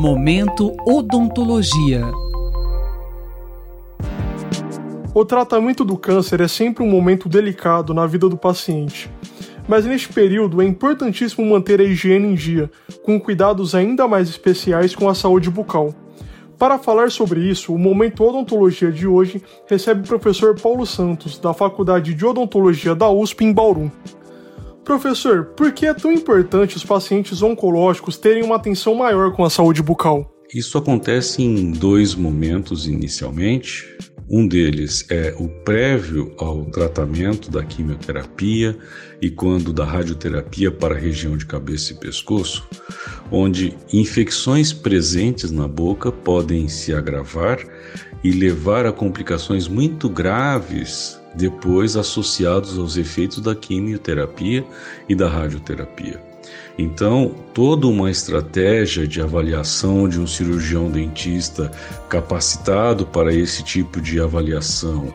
Momento Odontologia. O tratamento do câncer é sempre um momento delicado na vida do paciente. Mas neste período é importantíssimo manter a higiene em dia, com cuidados ainda mais especiais com a saúde bucal. Para falar sobre isso, o Momento Odontologia de hoje recebe o professor Paulo Santos, da Faculdade de Odontologia da USP em Bauru. Professor, por que é tão importante os pacientes oncológicos terem uma atenção maior com a saúde bucal? Isso acontece em dois momentos inicialmente. Um deles é o prévio ao tratamento da quimioterapia e quando da radioterapia para a região de cabeça e pescoço, onde infecções presentes na boca podem se agravar e levar a complicações muito graves depois associados aos efeitos da quimioterapia e da radioterapia. Então, toda uma estratégia de avaliação de um cirurgião dentista capacitado para esse tipo de avaliação,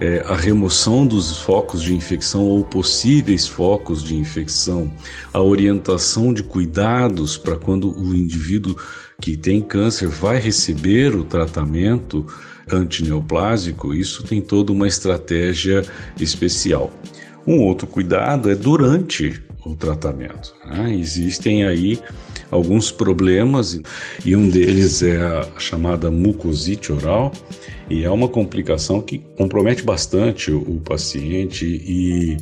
é, a remoção dos focos de infecção ou possíveis focos de infecção, a orientação de cuidados para quando o indivíduo que tem câncer vai receber o tratamento antineoplásico, isso tem toda uma estratégia especial. Um outro cuidado é durante o tratamento. Né? Existem aí alguns problemas e um deles é a chamada mucosite oral e é uma complicação que compromete bastante o, paciente e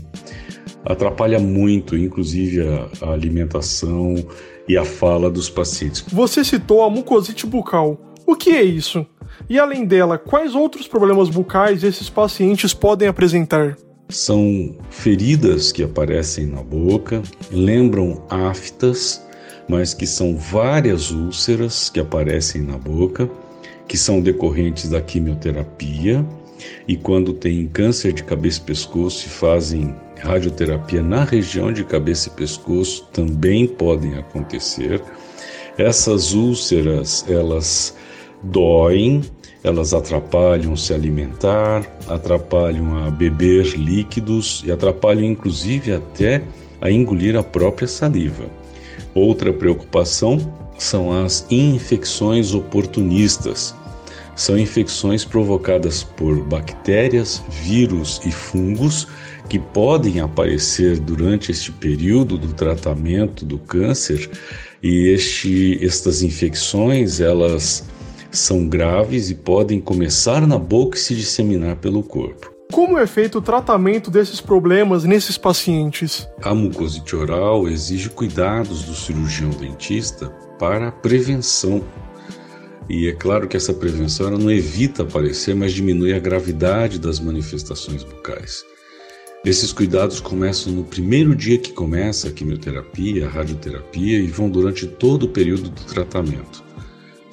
atrapalha muito, inclusive a, a alimentação e a fala dos pacientes. Você citou a mucosite bucal. O que é isso? E além dela, quais outros problemas bucais esses pacientes podem apresentar? São feridas que aparecem na boca, lembram aftas, mas que são várias úlceras que aparecem na boca, que são decorrentes da quimioterapia. E quando tem câncer de cabeça e pescoço e fazem radioterapia na região de cabeça e pescoço, também podem acontecer. Essas úlceras, elas doem, elas atrapalham se alimentar, atrapalham a beber líquidos e atrapalham inclusive até a engolir a própria saliva. Outra preocupação são as infecções oportunistas. São infecções provocadas por bactérias, vírus e fungos que podem aparecer durante este período do tratamento do câncer e este, estas infecções elas são graves e podem começar na boca e se disseminar pelo corpo. Como é feito o tratamento desses problemas nesses pacientes? A mucosite oral exige cuidados do cirurgião dentista para prevenção. E é claro que essa prevenção não evita aparecer, mas diminui a gravidade das manifestações bucais. Esses cuidados começam no primeiro dia que começa a quimioterapia, a radioterapia e vão durante todo o período do tratamento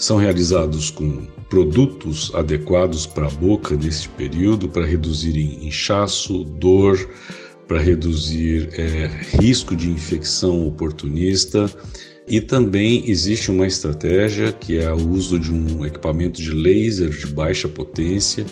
são realizados com produtos adequados para a boca neste período para reduzir inchaço, dor, para reduzir é, risco de infecção oportunista. E também existe uma estratégia que é o uso de um equipamento de laser de baixa potência,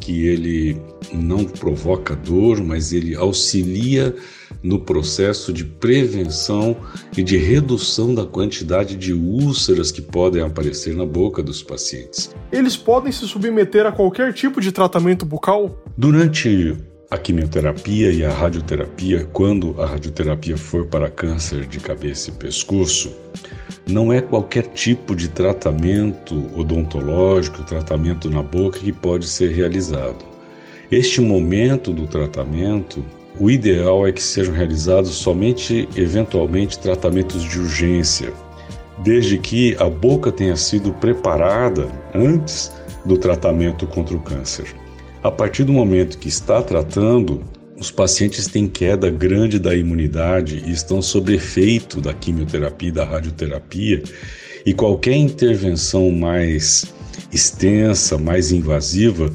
que ele não provoca dor, mas ele auxilia no processo de prevenção e de redução da quantidade de úlceras que podem aparecer na boca dos pacientes. Eles podem se submeter a qualquer tipo de tratamento bucal? Durante a quimioterapia e a radioterapia, quando a radioterapia for para câncer de cabeça e pescoço, não é qualquer tipo de tratamento odontológico, tratamento na boca que pode ser realizado. Este momento do tratamento o ideal é que sejam realizados somente, eventualmente, tratamentos de urgência, desde que a boca tenha sido preparada antes do tratamento contra o câncer. A partir do momento que está tratando, os pacientes têm queda grande da imunidade e estão sob efeito da quimioterapia e da radioterapia, e qualquer intervenção mais extensa, mais invasiva,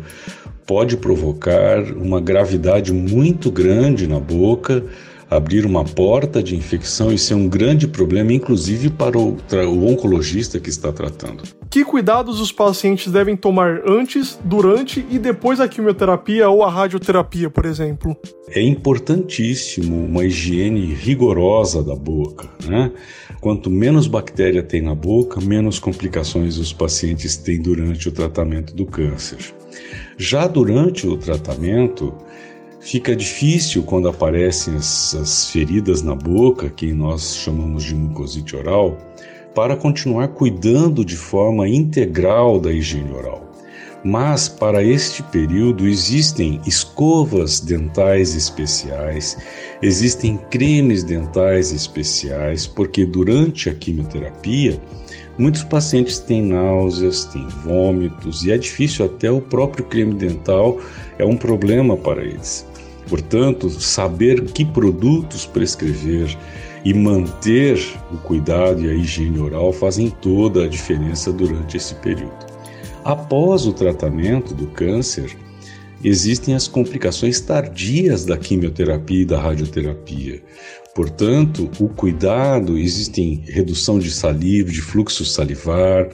pode provocar uma gravidade muito grande na boca, abrir uma porta de infecção e ser um grande problema, inclusive para o, o oncologista que está tratando. Que cuidados os pacientes devem tomar antes, durante e depois da quimioterapia ou a radioterapia, por exemplo? É importantíssimo uma higiene rigorosa da boca. Né? Quanto menos bactéria tem na boca, menos complicações os pacientes têm durante o tratamento do câncer. Já durante o tratamento, fica difícil quando aparecem as, feridas na boca, que nós chamamos de mucosite oral, para continuar cuidando de forma integral da higiene oral. Mas para este período existem escovas dentais especiais, existem cremes dentais especiais, porque durante a quimioterapia muitos pacientes têm náuseas, têm vômitos e é difícil até o próprio creme dental é um problema para eles. Portanto, saber que produtos prescrever e manter o cuidado e a higiene oral fazem toda a diferença durante esse período. Após o tratamento do câncer, existem as complicações tardias da quimioterapia e da radioterapia. Portanto, o cuidado, existem redução de saliva, de fluxo salivar,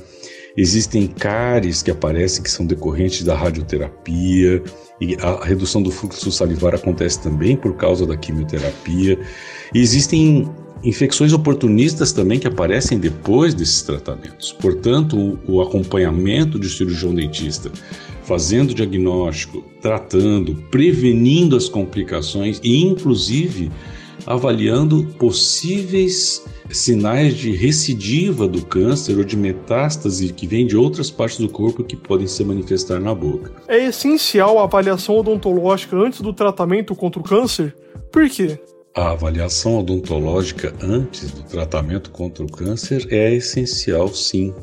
existem cáries que aparecem que são decorrentes da radioterapia, e a redução do fluxo salivar acontece também por causa da quimioterapia. E existem infecções oportunistas também que aparecem depois desses tratamentos. Portanto, o, o acompanhamento de cirurgião dentista, fazendo diagnóstico, tratando, prevenindo as complicações e, inclusive, avaliando possíveis sinais de recidiva do câncer ou de metástase que vem de outras partes do corpo que podem se manifestar na boca. É essencial a avaliação odontológica antes do tratamento contra o câncer? Por quê? A avaliação odontológica antes do tratamento contra o câncer é essencial, sim.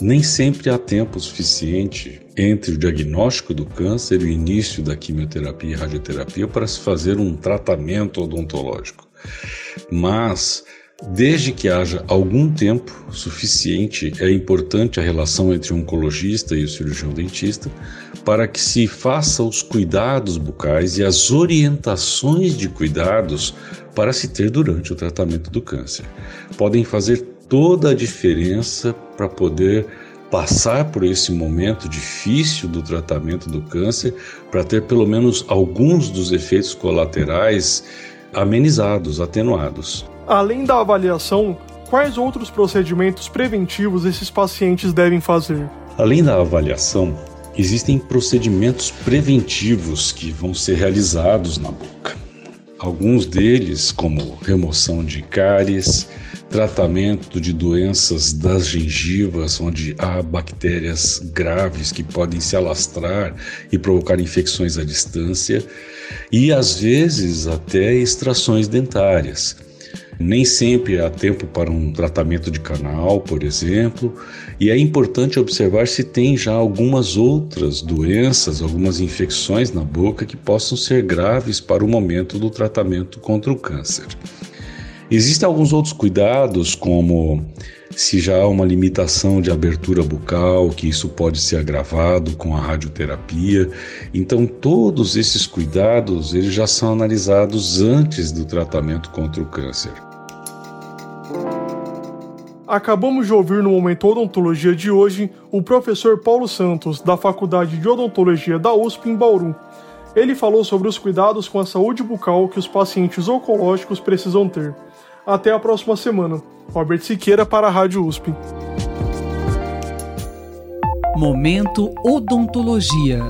Nem sempre há tempo suficiente entre o diagnóstico do câncer e o início da quimioterapia e radioterapia para se fazer um tratamento odontológico. Mas Desde que haja algum tempo suficiente, é importante a relação entre o oncologista e o cirurgião dentista para que se faça os cuidados bucais e as orientações de cuidados para se ter durante o tratamento do câncer. Podem fazer toda a diferença para poder passar por esse momento difícil do tratamento do câncer, para ter pelo menos alguns dos efeitos colaterais amenizados, atenuados. Além da avaliação, quais outros procedimentos preventivos esses pacientes devem fazer? Além da avaliação, existem procedimentos preventivos que vão ser realizados na boca. Alguns deles, como remoção de cáries, tratamento de doenças das gengivas, onde há bactérias graves que podem se alastrar e provocar infecções à distância, e às vezes até extrações dentárias. Nem sempre há tempo para um tratamento de canal, por exemplo, e é importante observar se tem já algumas outras doenças, algumas infecções na boca que possam ser graves para o momento do tratamento contra o câncer. Existem alguns outros cuidados, como se já há uma limitação de abertura bucal, que isso pode ser agravado com a radioterapia. Então, todos esses cuidados eles já são analisados antes do tratamento contra o câncer. Acabamos de ouvir no Momento Odontologia de hoje o professor Paulo Santos, da Faculdade de Odontologia da USP em Bauru. Ele falou sobre os cuidados com a saúde bucal que os pacientes oncológicos precisam ter. Até a próxima semana. Robert Siqueira para a Rádio USP. Momento Odontologia.